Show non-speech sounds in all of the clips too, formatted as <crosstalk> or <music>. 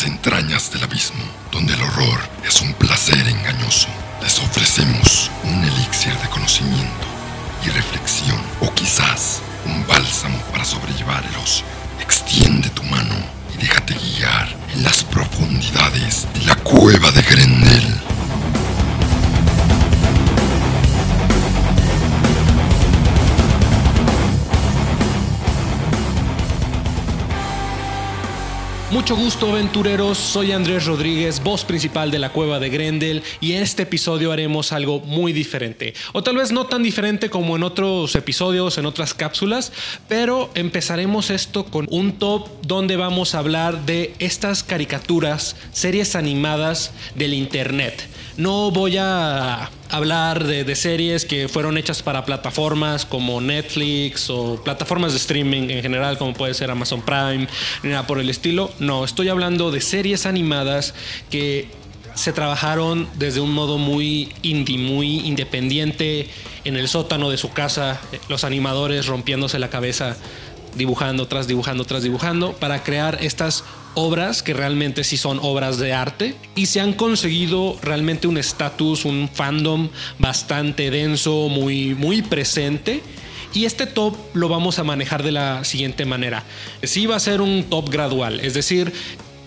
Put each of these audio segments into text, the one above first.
las entrañas del abismo, donde el horror es un placer engañoso. Les ofrecemos un elixir de conocimiento y reflexión, o quizás un bálsamo para sobrellevar el oso. Extiende tu mano y déjate guiar en las profundidades de la cueva de Grendel. Mucho gusto aventureros, soy Andrés Rodríguez, voz principal de la cueva de Grendel y en este episodio haremos algo muy diferente. O tal vez no tan diferente como en otros episodios, en otras cápsulas, pero empezaremos esto con un top donde vamos a hablar de estas caricaturas, series animadas del Internet. No voy a hablar de, series que fueron hechas para plataformas como Netflix o plataformas de streaming en general, como puede ser Amazon Prime, ni nada por el estilo. No, estoy hablando de series animadas que se trabajaron desde un modo muy indie, muy independiente, en el sótano de su casa, los animadores rompiéndose la cabeza, dibujando tras dibujando tras dibujando, para crear estas obras que realmente sí son obras de arte y se han conseguido realmente un estatus, un fandom bastante denso, muy, muy presente. Y este top lo vamos a manejar de la siguiente manera. Sí va a ser un top gradual, es decir,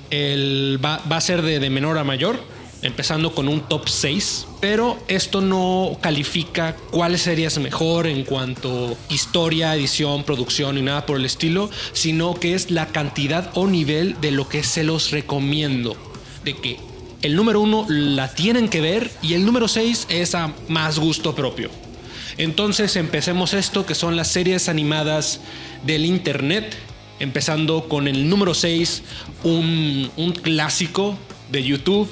el va, va a ser de, de menor a mayor empezando con un top 6, pero esto no califica cuál serie es mejor en cuanto historia, edición, producción y nada por el estilo, sino que es la cantidad o nivel de lo que se los recomiendo. De que el número 1 la tienen que ver y el número 6 es a más gusto propio. Entonces empecemos esto que son las series animadas del internet, empezando con el número 6, un, un clásico de YouTube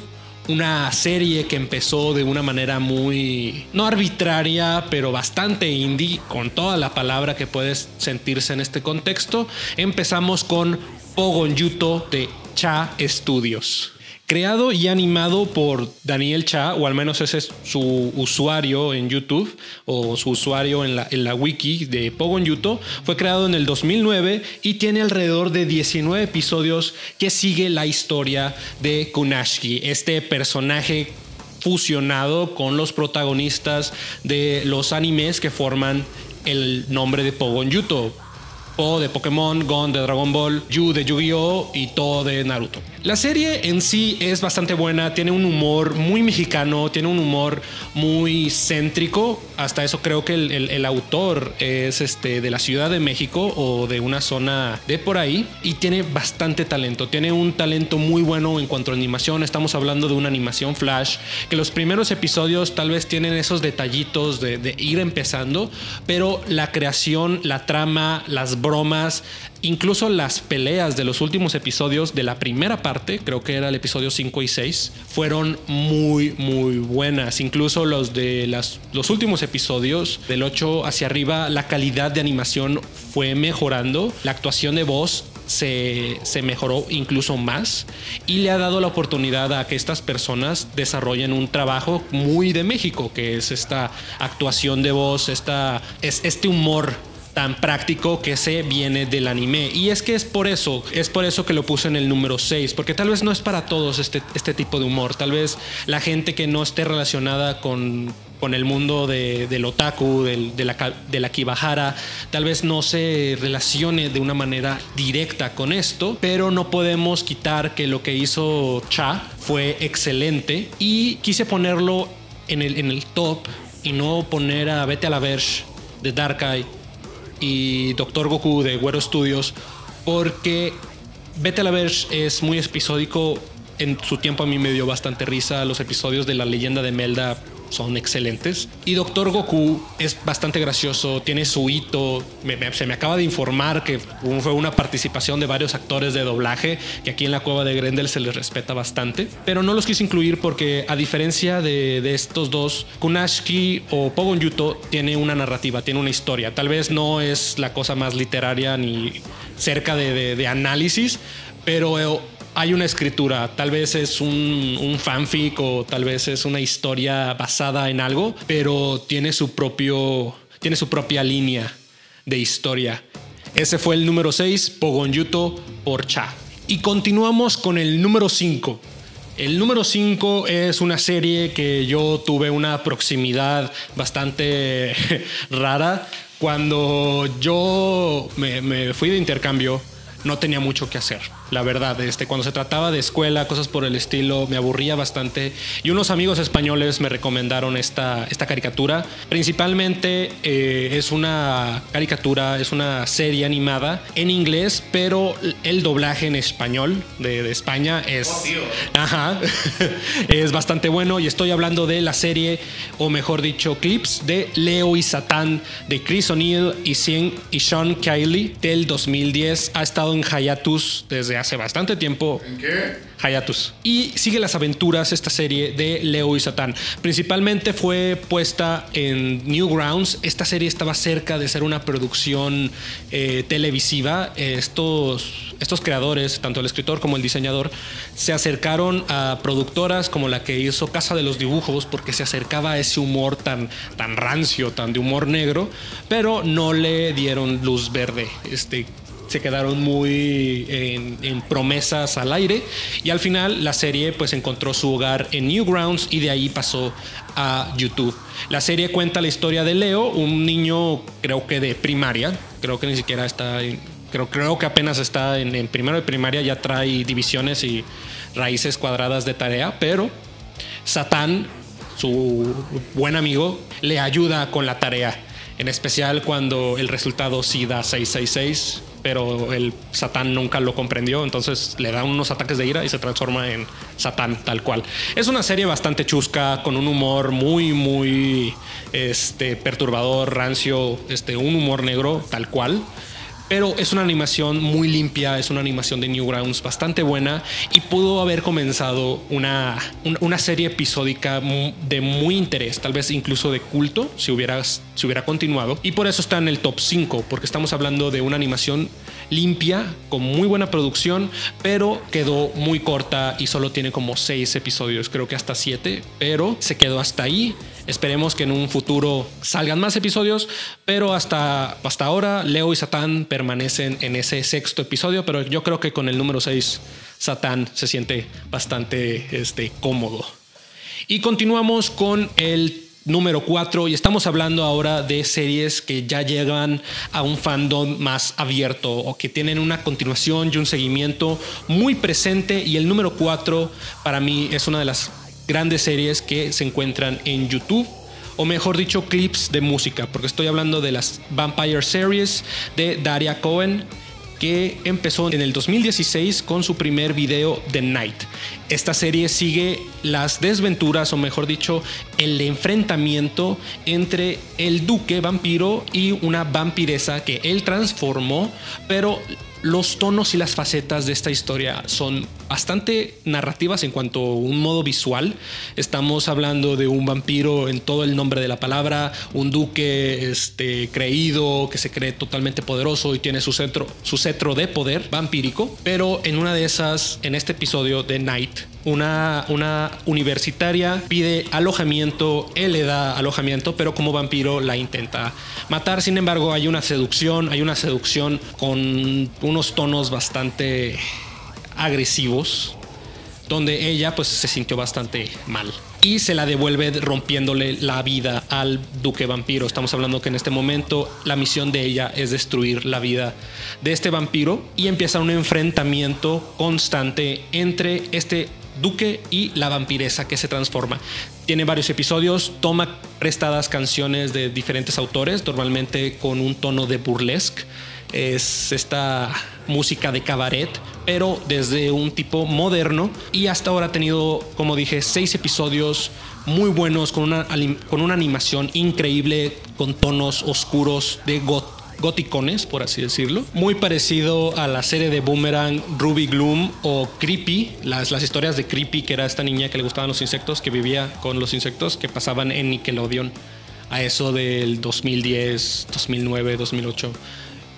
una serie que empezó de una manera muy, no arbitraria, pero bastante indie, con toda la palabra que puedes sentirse en este contexto. Empezamos con Pogon Yuto de Cha Studios creado y animado por Daniel Cha, o al menos ese es su usuario en YouTube, o su usuario en la, wiki de Pogon Yuto. Fue creado en el 2009 y tiene alrededor de 19 episodios que sigue la historia de Kunashiki, este personaje fusionado con los protagonistas de los animes que forman el nombre de Pogon Yuto. Po de Pokémon, Gon de Dragon Ball, Yu de Yu-Gi-Oh! y todo de Naruto. La serie en sí es bastante buena, tiene un humor muy mexicano, tiene un humor muy céntrico. Hasta eso creo que el, autor es este, de la Ciudad de México o de una zona de por ahí y tiene bastante talento. Tiene un talento muy bueno en cuanto a animación. Estamos hablando de una animación flash que los primeros episodios tal vez tienen esos detallitos de, de ir empezando, pero la creación, la trama, las bromas, Incluso las peleas de los últimos episodios de la primera parte, creo que era el episodio 5 y 6, fueron muy, muy buenas. Incluso los de las, los últimos episodios, del 8 hacia arriba, la calidad de animación fue mejorando. La actuación de voz se, se, mejoró incluso más y le ha dado la oportunidad a que estas personas desarrollen un trabajo muy de México, que es esta actuación de voz, esta, es este humor tan práctico que se viene del anime. Y es que es por eso, es por eso que lo puse en el número 6, porque tal vez no es para todos este, este tipo de humor. Tal vez la gente que no esté relacionada con, con el mundo de, del otaku, del, de, la, de kibahara, tal vez no se relacione de una manera directa con esto, pero no podemos quitar que lo que hizo Cha fue excelente y quise ponerlo en el, en el top y no poner a Vete a la Verge de Dark Eye y Doctor Goku de Güero Studios, porque Vete a la Verge es muy episódico. En su tiempo a mí me dio bastante risa. Los episodios de la leyenda de Melda son excelentes. Y Doctor Goku es bastante gracioso, tiene su hito. se me acaba de informar que fue una participación de varios actores de doblaje, que aquí en la cueva de Grendel se les respeta bastante. Pero no los quise incluir porque, a diferencia de, estos dos, Kunashiki o Pogon Yuto tiene una narrativa, tiene una historia. Tal vez no es la cosa más literaria ni cerca de, de análisis, pero hay una escritura, tal vez es un, fanfic o tal vez es una historia basada en algo, pero tiene su propio, tiene su propia línea de historia. Ese fue el número 6, Pogon Yuto por Cha. Y continuamos con el número 5. El número 5 es una serie que yo tuve una proximidad bastante <laughs> rara. Cuando yo me fui de intercambio, no tenía mucho que hacer la verdad. Este, cuando se trataba de escuela, cosas por el estilo, me aburría bastante. Y unos amigos españoles me recomendaron esta, esta caricatura. Principalmente eh, es una caricatura, es una serie animada en inglés, pero el doblaje en español de, de España es, Oh, ajá, <laughs> es bastante bueno. Y estoy hablando de la serie, o mejor dicho, clips de Leo y Satán de Chris O'Neill y, Sean- y Sean Kiley del 2010. Ha estado en Hayatus desde hace bastante tiempo. ¿En qué? Hayatus. Y sigue las aventuras esta serie de Leo y Satán. Principalmente fue puesta en Newgrounds. Esta serie estaba cerca de ser una producción eh, televisiva. Estos, estos creadores, tanto el escritor como el diseñador, se acercaron a productoras como la que hizo Casa de los Dibujos porque se acercaba a ese humor tan, tan rancio, tan de humor negro, pero no le dieron luz verde. Este, se quedaron muy en, promesas al aire y al final la serie pues encontró su hogar en Newgrounds y de ahí pasó a YouTube. La serie cuenta la historia de Leo, un niño creo que de primaria, creo que ni siquiera está, en- creo, creo que apenas está en, en primero de primaria, ya trae divisiones y raíces cuadradas de tarea, pero Satán, su buen amigo, le ayuda con la tarea. En especial cuando el resultado sí da 666, pero el Satán nunca lo comprendió, entonces le da unos ataques de ira y se transforma en Satán tal cual. Es una serie bastante chusca, con un humor muy, muy este, perturbador, rancio, este, un humor negro tal cual. Pero es una animación muy limpia, es una animación de Newgrounds bastante buena y pudo haber comenzado una, un- una serie episódica de muy interés, tal vez incluso de culto, si hubiera, si hubiera continuado. Y por eso está en el top 5, porque estamos hablando de una animación limpia, con muy buena producción, pero quedó muy corta y solo tiene como 6 episodios, creo que hasta 7, pero se quedó hasta ahí. Esperemos que en un futuro salgan más episodios, pero hasta, hasta ahora Leo y Satán permanecen en ese sexto episodio, pero yo creo que con el número 6 Satán se siente bastante este, cómodo. Y continuamos con el número 4 y estamos hablando ahora de series que ya llegan a un fandom más abierto o que tienen una continuación y un seguimiento muy presente y el número 4 para mí es una de las grandes series que se encuentran en YouTube o mejor dicho clips de música porque estoy hablando de las Vampire Series de Daria Cohen que empezó en el 2016 con su primer video The Night. Esta serie sigue las desventuras, o mejor dicho, el enfrentamiento entre el duque vampiro y una vampiresa que él transformó, pero los tonos y las facetas de esta historia son bastante narrativas en cuanto a un modo visual. Estamos hablando de un vampiro en todo el nombre de la palabra, un duque este, creído que se cree totalmente poderoso y tiene su, centro, su cetro de poder vampírico. Pero en una de esas, en este episodio de Night, una, una universitaria pide alojamiento, él le da alojamiento, pero como vampiro la intenta matar. Sin embargo, hay una seducción, hay una seducción con unos tonos bastante agresivos, donde ella pues se sintió bastante mal y se la devuelve rompiéndole la vida al duque vampiro. Estamos hablando que en este momento la misión de ella es destruir la vida de este vampiro y empieza un enfrentamiento constante entre este duque y la vampiresa que se transforma. Tiene varios episodios, toma prestadas canciones de diferentes autores, normalmente con un tono de burlesque. Es esta música de cabaret, pero desde un tipo moderno. Y hasta ahora ha tenido, como dije, seis episodios muy buenos, con una, con una animación increíble, con tonos oscuros de got goticones, por así decirlo. Muy parecido a la serie de Boomerang, Ruby Gloom o Creepy, las, las historias de Creepy, que era esta niña que le gustaban los insectos, que vivía con los insectos, que pasaban en Nickelodeon a eso del 2010, 2009, 2008.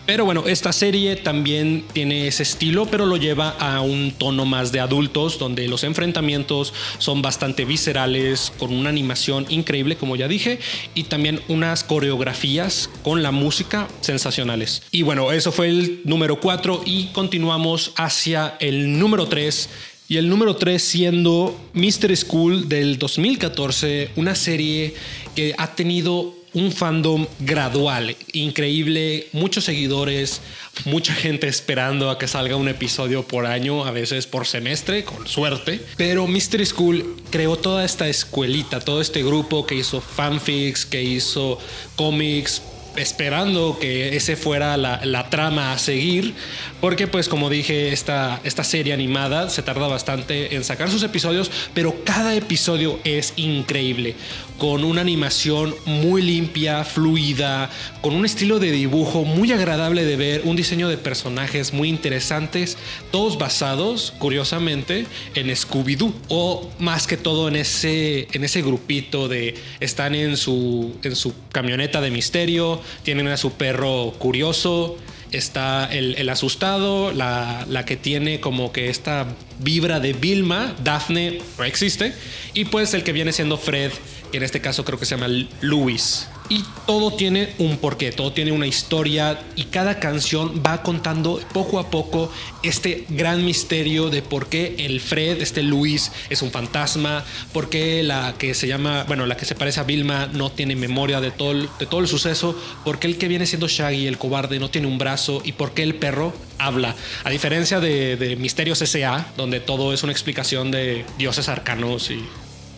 Pero bueno, esta serie también tiene ese estilo, pero lo lleva a un tono más de adultos, donde los enfrentamientos son bastante viscerales, con una animación increíble, como ya dije, y también unas coreografías con la música sensacionales. Y bueno, eso fue el número 4 y continuamos hacia el número 3. Y el número 3 siendo Mr. School del 2014, una serie que ha tenido un fandom gradual, increíble, muchos seguidores, mucha gente esperando a que salga un episodio por año, a veces por semestre, con suerte. Pero Mystery School creó toda esta escuelita, todo este grupo que hizo fanfics, que hizo cómics, esperando que ese fuera la, trama a seguir, porque pues como dije, esta, esta serie animada se tarda bastante en sacar sus episodios, pero cada episodio es increíble, con una animación muy limpia, fluida, con un estilo de dibujo muy agradable de ver, un diseño de personajes muy interesantes, todos basados, curiosamente, en Scooby-Doo, o más que todo en ese, en ese grupito de están en su, en su camioneta de misterio, tienen a su perro curioso, está el, asustado, la, la, que tiene como que esta vibra de Vilma, Daphne no existe, y pues el que viene siendo Fred, que en este caso creo que se llama Luis. Y todo tiene un porqué, todo tiene una historia y cada canción va contando poco a poco este gran misterio de por qué el Fred, este Luis, es un fantasma, por qué la que se llama, bueno, la que se parece a Vilma no tiene memoria de todo el, de todo el suceso, por qué el que viene siendo Shaggy, el cobarde, no tiene un brazo y por qué el perro habla. A diferencia de, de Misterios S.A., donde todo es una explicación de dioses arcanos y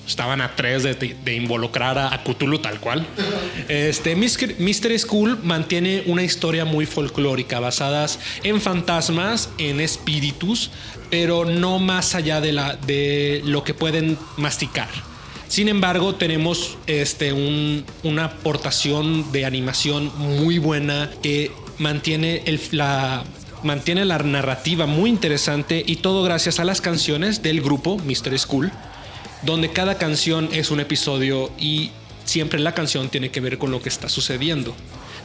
estaban a tres de, involucrar a, Cthulhu tal cual. Este, Mystery School mantiene una historia muy folclórica, basadas en fantasmas, en espíritus, pero no más allá de, la, de lo que pueden masticar. Sin embargo, tenemos este, una aportación de animación muy buena que mantiene la, mantiene la narrativa muy interesante y todo gracias a las canciones del grupo Mystery School donde cada canción es un episodio y siempre la canción tiene que ver con lo que está sucediendo.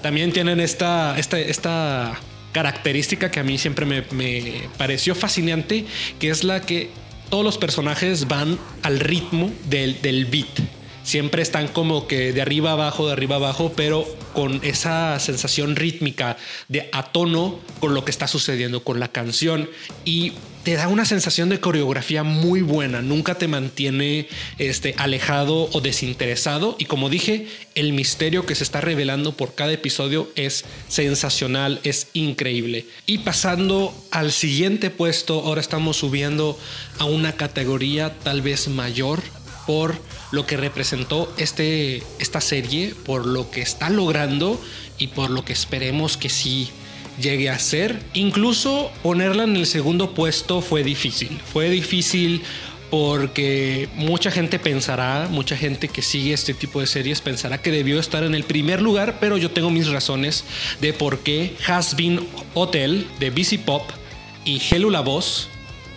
También tienen esta, esta, esta característica que a mí siempre me, me pareció fascinante, que es la que todos los personajes van al ritmo del, del beat. Siempre están como que de arriba abajo, de arriba abajo, pero con esa sensación rítmica de a tono con lo que está sucediendo con la canción. Y te da una sensación de coreografía muy buena, nunca te mantiene este, alejado o desinteresado y como dije, el misterio que se está revelando por cada episodio es sensacional, es increíble. Y pasando al siguiente puesto, ahora estamos subiendo a una categoría tal vez mayor por lo que representó este, esta serie, por lo que está logrando y por lo que esperemos que sí llegue a ser. Incluso ponerla en el segundo puesto fue difícil. Fue difícil porque mucha gente pensará, mucha gente que sigue este tipo de series pensará que debió estar en el primer lugar, pero yo tengo mis razones de por qué Has Been Hotel de BC Pop y Hello La Voz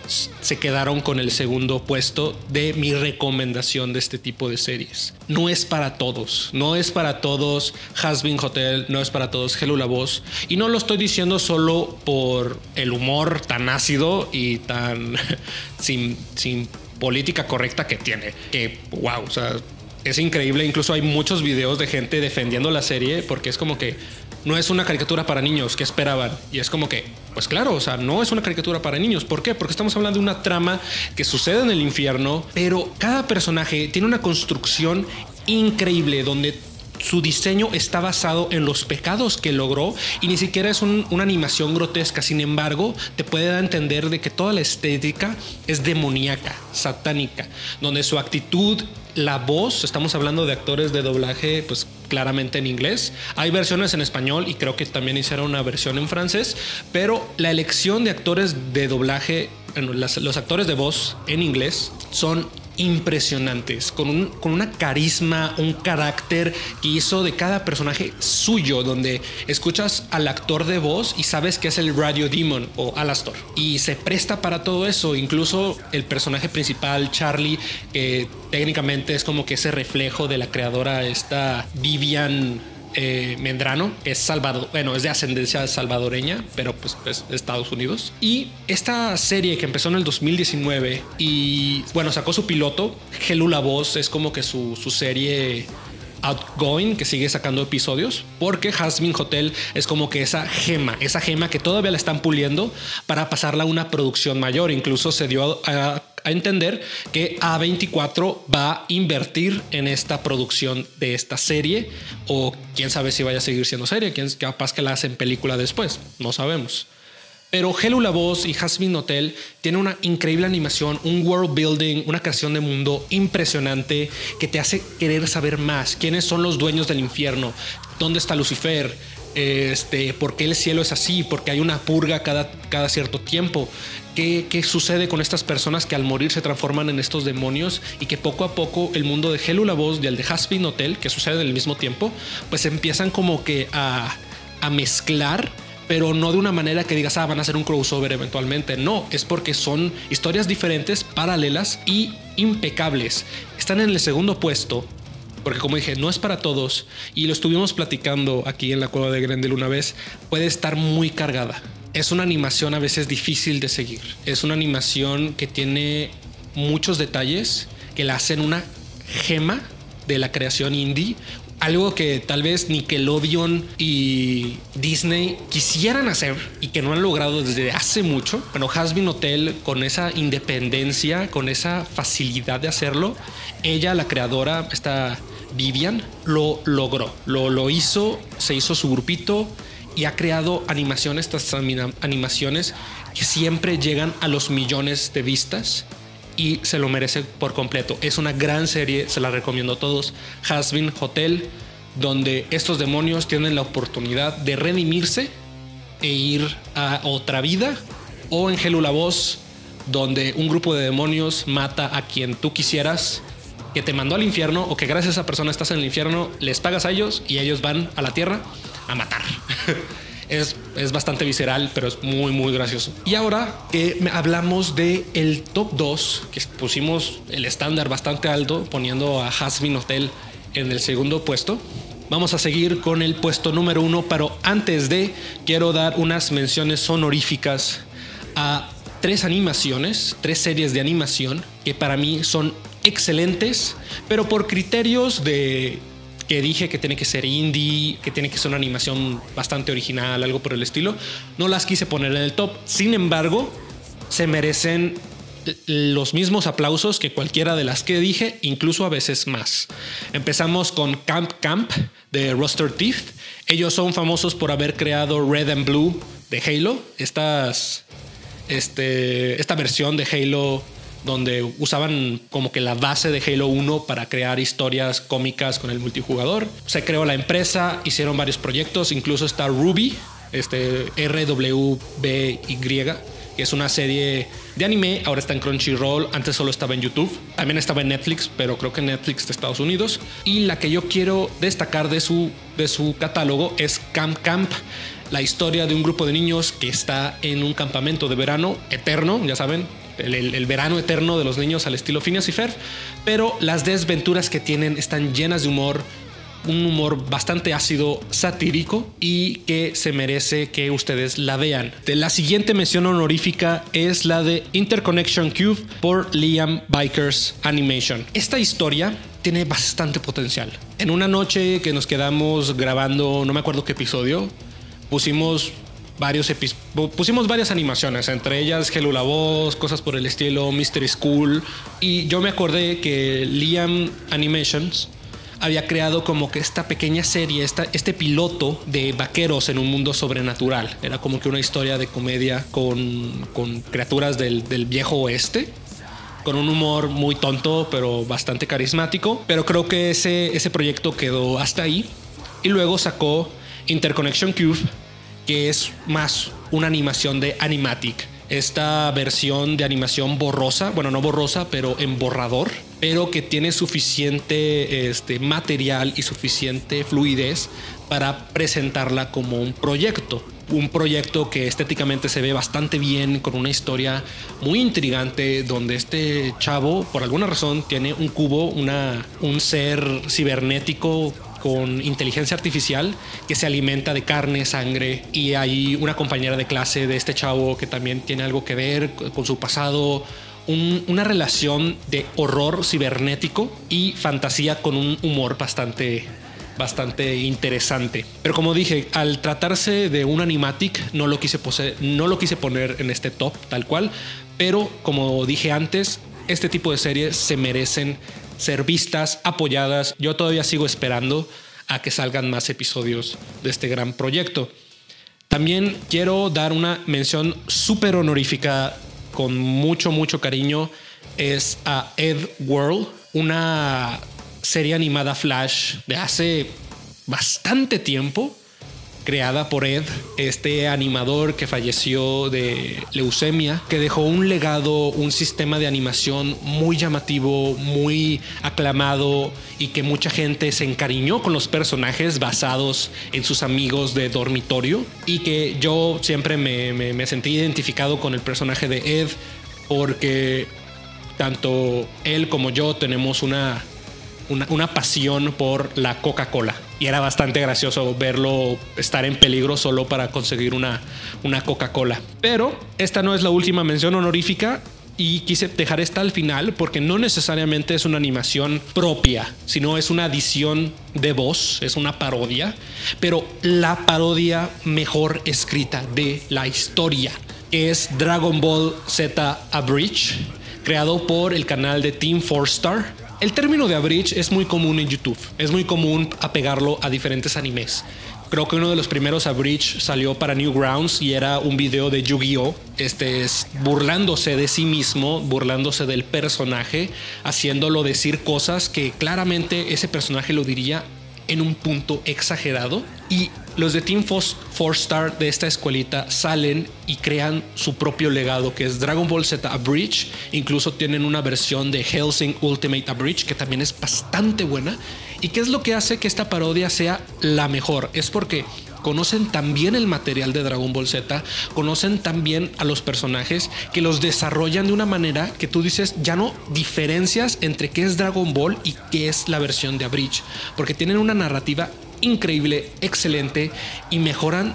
se quedaron con el segundo puesto de mi recomendación de este tipo de series. No es para todos, no es para todos Has Been Hotel, no es para todos Hello La Voz. Y no lo estoy diciendo solo por el humor tan ácido y tan <laughs> sin, sin política correcta que tiene. Que, wow, o sea, es increíble. Incluso hay muchos videos de gente defendiendo la serie porque es como que no es una caricatura para niños, ¿qué esperaban? Y es como que, pues claro, o sea, no es una caricatura para niños. ¿Por qué? Porque estamos hablando de una trama que sucede en el infierno, pero cada personaje tiene una construcción increíble donde su diseño está basado en los pecados que logró y ni siquiera es una animación grotesca. Sin embargo, te puede dar a entender de que toda la estética es demoníaca, satánica, donde su actitud, la voz, estamos hablando de actores de doblaje, pues claramente en inglés. Hay versiones en español y creo que también hicieron una versión en francés, pero la elección de actores de doblaje, los actores de voz en inglés son impresionantes, con, un, con una carisma, un carácter que hizo de cada personaje suyo, donde escuchas al actor de voz y sabes que es el Radio Demon o Alastor. Y se presta para todo eso, incluso el personaje principal, Charlie, que técnicamente es como que ese reflejo de la creadora, esta Vivian eh, Mendrano, es salvador, bueno, es de ascendencia salvadoreña, pero pues es de Estados Unidos. Y esta serie que empezó en el 2019 y bueno, sacó su piloto, Gelu La Voz, es como que su, su serie outgoing que sigue sacando episodios porque Jasmine Hotel es como que esa gema, esa gema que todavía la están puliendo para pasarla a una producción mayor. Incluso se dio a entender que A24 va a invertir en esta producción de esta serie o quién sabe si vaya a seguir siendo serie, quién capaz que la hacen película después, no sabemos. Pero Hello La Voz y Jasmine Hotel tienen una increíble animación, un world building, una creación de mundo impresionante que te hace querer saber más. ¿Quiénes son los dueños del infierno? ¿Dónde está Lucifer? Este, ¿Por qué el cielo es así? ¿Por qué hay una purga cada, cierto tiempo? ¿Qué, ¿Qué, sucede con estas personas que al morir se transforman en estos demonios y que poco a poco el mundo de Hello La Voz y el de Jasmine Hotel, que suceden en el mismo tiempo, pues empiezan como que a, a mezclar pero no de una manera que digas, ah, van a hacer un crossover eventualmente. No, es porque son historias diferentes, paralelas y impecables. Están en el segundo puesto, porque como dije, no es para todos, y lo estuvimos platicando aquí en la cueva de Grendel una vez, puede estar muy cargada. Es una animación a veces difícil de seguir. Es una animación que tiene muchos detalles que la hacen una gema de la creación indie, algo que tal vez Nickelodeon y Disney quisieran hacer y que no han logrado desde hace mucho. Bueno, Hasbin Hotel con esa independencia, con esa facilidad de hacerlo, ella, la creadora, esta Vivian, lo logró. Lo, lo hizo, se hizo su grupito y ha creado animaciones, estas animaciones que siempre llegan a los millones de vistas y se lo merece por completo. Es una gran serie, se la recomiendo a todos. Hasbin Hotel, donde estos demonios tienen la oportunidad de redimirse e ir a otra vida. O en Helula Voz, donde un grupo de demonios mata a quien tú quisieras que te mandó al infierno o que gracias a esa persona estás en el infierno, les pagas a ellos y ellos van a la tierra a matar. <laughs> Es, es, bastante visceral, pero es muy, muy gracioso. Y ahora que hablamos de el top 2, que pusimos el estándar bastante alto, poniendo a Hasbin Hotel en el segundo puesto. Vamos a seguir con el puesto número uno, pero antes de, quiero dar unas menciones honoríficas a tres animaciones, tres series de animación que para mí son excelentes, pero por criterios de que dije que tiene que ser indie, que tiene que ser una animación bastante original, algo por el estilo, no las quise poner en el top. Sin embargo, se merecen los mismos aplausos que cualquiera de las que dije, incluso a veces más. Empezamos con Camp Camp de Roster Teeth. Ellos son famosos por haber creado Red and Blue de Halo. Este, esta versión de Halo donde usaban como que la base de Halo 1 para crear historias cómicas con el multijugador. Se creó la empresa, hicieron varios proyectos, incluso está Ruby, este RWBY, que es una serie de anime, ahora está en Crunchyroll, antes solo estaba en YouTube, también estaba en Netflix, pero creo que Netflix de Estados Unidos. Y la que yo quiero destacar de su, de su catálogo es Camp Camp, la historia de un grupo de niños que está en un campamento de verano eterno, ya saben, el, verano eterno de los niños al estilo Phineas y Ferb, pero las desventuras que tienen están llenas de humor, un humor bastante ácido, satírico y que se merece que ustedes la vean. La siguiente mención honorífica es la de Interconnection Cube por Liam Bikers Animation. Esta historia tiene bastante potencial. En una noche que nos quedamos grabando, no me acuerdo qué episodio, pusimos varios pusimos varias animaciones, entre ellas Hello la Voz, cosas por el estilo, Mystery School. Y yo me acordé que Liam Animations había creado como que esta pequeña serie, esta, este piloto de vaqueros en un mundo sobrenatural. Era como que una historia de comedia con, con criaturas del, del viejo oeste con un humor muy tonto, pero bastante carismático. Pero creo que ese, ese proyecto quedó hasta ahí. Y luego sacó Interconnection Cube, que es más una animación de Animatic. Esta versión de animación borrosa, bueno, no borrosa, pero en borrador, pero que tiene suficiente este, material y suficiente fluidez para presentarla como un proyecto. Un proyecto que estéticamente se ve bastante bien, con una historia muy intrigante, donde este chavo, por alguna razón, tiene un cubo, una, un ser cibernético con inteligencia artificial que se alimenta de carne, sangre y hay una compañera de clase de este chavo que también tiene algo que ver con su pasado. una relación de horror cibernético y fantasía con un humor bastante bastante interesante. Pero como dije, al tratarse de un animatic, no lo quise, no lo quise poner en este top tal cual. Pero como dije antes, este tipo de series se merecen ser vistas, apoyadas. Yo todavía sigo esperando a que salgan más episodios de este gran proyecto. También quiero dar una mención súper honorífica con mucho, mucho cariño. Es a Ed World, una serie animada Flash de hace bastante tiempo, creada por Ed, este animador que falleció de leucemia, que dejó un legado, un sistema de animación muy llamativo, muy aclamado y que mucha gente se encariñó con los personajes basados en sus amigos de dormitorio y que yo siempre me, sentí identificado con el personaje de Ed porque tanto él como yo tenemos una una, pasión por la Coca-Cola. Y era bastante gracioso verlo estar en peligro solo para conseguir una, una Coca-Cola. Pero esta no es la última mención honorífica y quise dejar esta al final porque no necesariamente es una animación propia, sino es una adición de voz, es una parodia, pero la parodia mejor escrita de la historia, es Dragon Ball Z Abridge, creado por el canal de Team 4 Star el término de abridge es muy común en YouTube. Es muy común apegarlo a diferentes animes. Creo que uno de los primeros abridge salió para Newgrounds y era un video de Yu-Gi-Oh! Este es burlándose de sí mismo, burlándose del personaje, haciéndolo decir cosas que claramente ese personaje lo diría en un punto exagerado. Y los de Team Four Star de esta escuelita salen y crean su propio legado que es Dragon Ball Z Abridge. Incluso tienen una versión de Helsing Ultimate Abridge que también es bastante buena. ¿Y qué es lo que hace que esta parodia sea la mejor? Es porque conocen también el material de Dragon Ball Z, conocen también a los personajes que los desarrollan de una manera que tú dices, ya no diferencias entre qué es Dragon Ball y qué es la versión de Abridge, porque tienen una narrativa increíble, excelente y mejoran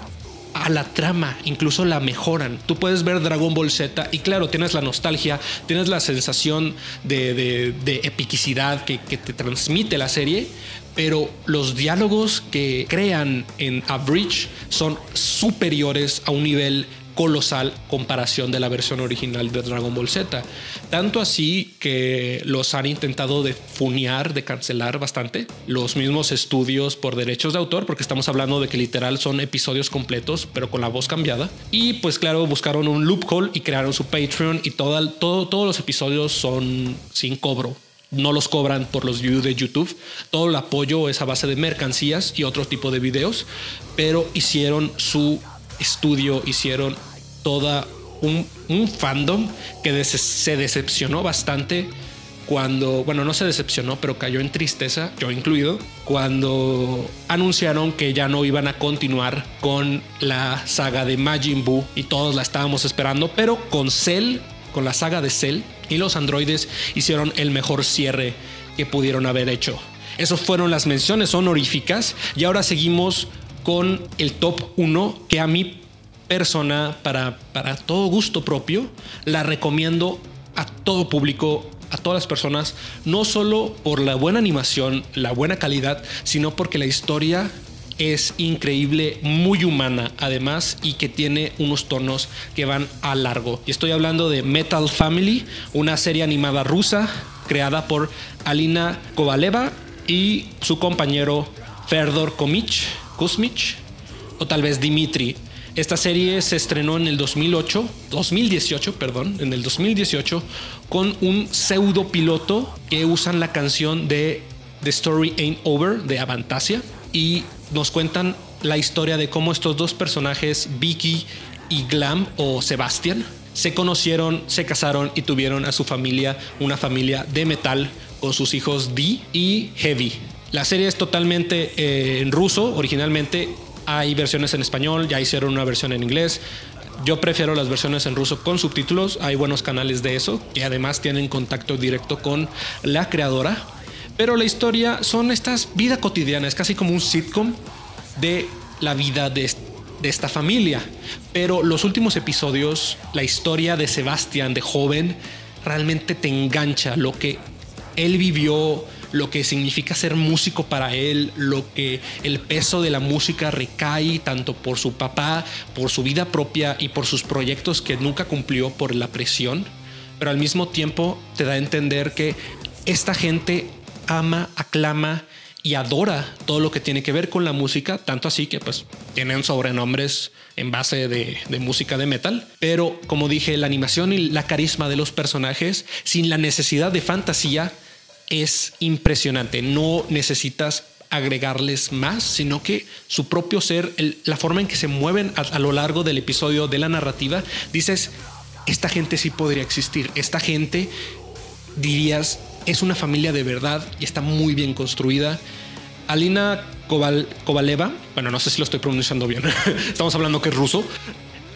a la trama, incluso la mejoran. Tú puedes ver Dragon Ball Z y claro, tienes la nostalgia, tienes la sensación de, epicidad que, que, te transmite la serie, pero los diálogos que crean en A Bridge son superiores a un nivel colosal comparación de la versión original de Dragon Ball Z. Tanto así que los han intentado de funear, de cancelar bastante. Los mismos estudios por derechos de autor, porque estamos hablando de que literal son episodios completos, pero con la voz cambiada. Y pues claro, buscaron un loophole y crearon su Patreon y todo, todos los episodios son sin cobro no los cobran por los views de YouTube. Todo el apoyo es a base de mercancías y otro tipo de videos, pero hicieron su estudio, hicieron toda un, fandom que se decepcionó bastante cuando, bueno, no se decepcionó, pero cayó en tristeza, yo incluido, cuando anunciaron que ya no iban a continuar con la saga de Majin Buu y todos la estábamos esperando, pero con Cell, con la saga de Cell y los androides hicieron el mejor cierre que pudieron haber hecho. Esas fueron las menciones honoríficas y ahora seguimos con el top 1 que a mi persona, para, para todo gusto propio, la recomiendo a todo público, a todas las personas, no solo por la buena animación, la buena calidad, sino porque la historia es increíble, muy humana además y que tiene unos tonos que van a largo. Y estoy hablando de Metal Family, una serie animada rusa creada por Alina Kovaleva y su compañero Ferdor Komich, Kuzmich o tal vez Dimitri. Esta serie se estrenó en el 2008, 2018, perdón, en el 2018 con un pseudo piloto que usan la canción de The Story Ain't Over de Avantasia y nos cuentan la historia de cómo estos dos personajes, Vicky y Glam o Sebastian, se conocieron, se casaron y tuvieron a su familia, una familia de metal con sus hijos Dee y Heavy. La serie es totalmente eh, en ruso, originalmente hay versiones en español, ya hicieron una versión en inglés. Yo prefiero las versiones en ruso con subtítulos, hay buenos canales de eso, y además tienen contacto directo con la creadora Pero la historia son estas vidas cotidianas, casi como un sitcom de la vida de, de esta familia. Pero los últimos episodios, la historia de Sebastián de joven, realmente te engancha lo que él vivió, lo que significa ser músico para él, lo que el peso de la música recae tanto por su papá, por su vida propia y por sus proyectos que nunca cumplió por la presión, pero al mismo tiempo te da a entender que esta gente ama, aclama y adora todo lo que tiene que ver con la música, tanto así que pues tienen sobrenombres en base de, de, música de metal, pero como dije, la animación y la carisma de los personajes sin la necesidad de fantasía es impresionante. No necesitas agregarles más, sino que su propio ser, la forma en que se mueven a, lo largo del episodio de la narrativa, dices, esta gente sí podría existir, esta gente dirías, es una familia de verdad y está muy bien construida. Alina Koval, Kovaleva, bueno, no sé si lo estoy pronunciando bien, <laughs> estamos hablando que es ruso,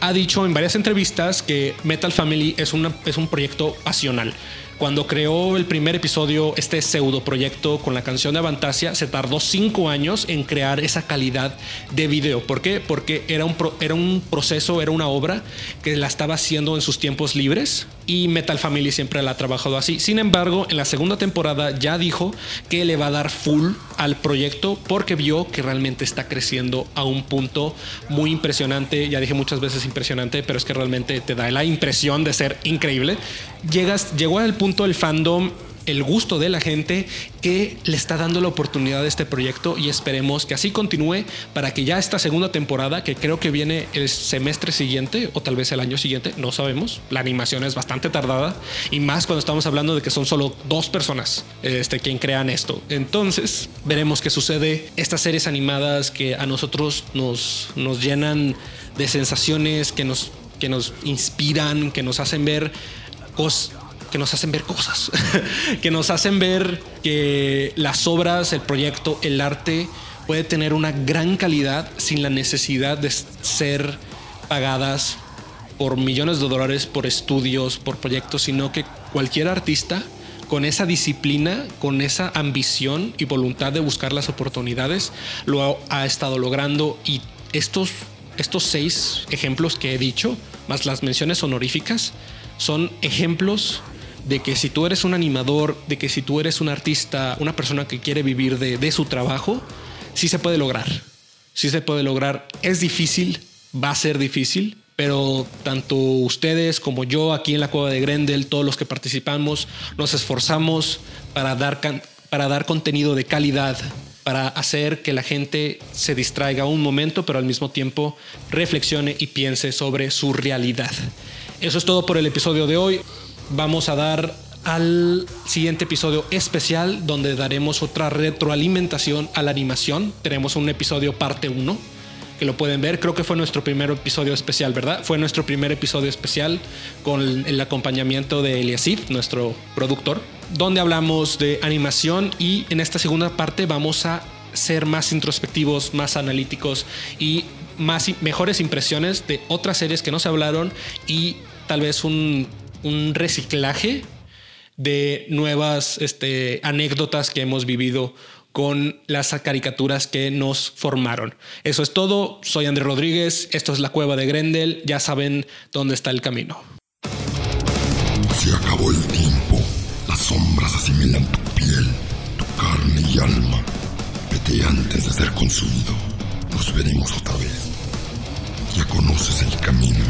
ha dicho en varias entrevistas que Metal Family es, una, es un proyecto pasional. Cuando creó el primer episodio, este pseudo proyecto con la canción de Avantasia, se tardó cinco años en crear esa calidad de video. ¿Por qué? Porque era un, era un proceso, era una obra que la estaba haciendo en sus tiempos libres y Metal Family siempre la ha trabajado así. Sin embargo, en la segunda temporada ya dijo que le va a dar full al proyecto porque vio que realmente está creciendo a un punto muy impresionante. Ya dije muchas veces impresionante, pero es que realmente te da la impresión de ser increíble. Llegas, llegó al punto el fandom el gusto de la gente que le está dando la oportunidad a este proyecto y esperemos que así continúe para que ya esta segunda temporada, que creo que viene el semestre siguiente o tal vez el año siguiente, no sabemos, la animación es bastante tardada y más cuando estamos hablando de que son solo dos personas este, quien crean esto. Entonces veremos qué sucede. Estas series animadas que a nosotros nos, nos llenan de sensaciones, que nos, que nos inspiran, que nos hacen ver cosas que nos hacen ver cosas, <laughs> que nos hacen ver que las obras, el proyecto, el arte puede tener una gran calidad sin la necesidad de ser pagadas por millones de dólares, por estudios, por proyectos, sino que cualquier artista con esa disciplina, con esa ambición y voluntad de buscar las oportunidades, lo ha, estado logrando. Y estos, estos seis ejemplos que he dicho, más las menciones honoríficas, son ejemplos de que si tú eres un animador, de que si tú eres un artista, una persona que quiere vivir de, de, su trabajo, sí se puede lograr. Sí se puede lograr. Es difícil, va a ser difícil, pero tanto ustedes como yo aquí en la cueva de Grendel, todos los que participamos, nos esforzamos para dar, para dar contenido de calidad, para hacer que la gente se distraiga un momento, pero al mismo tiempo reflexione y piense sobre su realidad. Eso es todo por el episodio de hoy vamos a dar al siguiente episodio especial donde daremos otra retroalimentación a la animación. Tenemos un episodio parte 1 que lo pueden ver. Creo que fue nuestro primer episodio especial, ¿verdad? Fue nuestro primer episodio especial con el acompañamiento de Eliasid, nuestro productor, donde hablamos de animación y en esta segunda parte vamos a ser más introspectivos, más analíticos y más mejores impresiones de otras series que no se hablaron y tal vez un un reciclaje de nuevas este, anécdotas que hemos vivido con las caricaturas que nos formaron. Eso es todo. Soy Andrés Rodríguez. Esto es la cueva de Grendel. Ya saben dónde está el camino. Se acabó el tiempo. Las sombras asimilan tu piel, tu carne y alma. Vete antes de ser consumido. Nos veremos otra vez. Ya conoces el camino.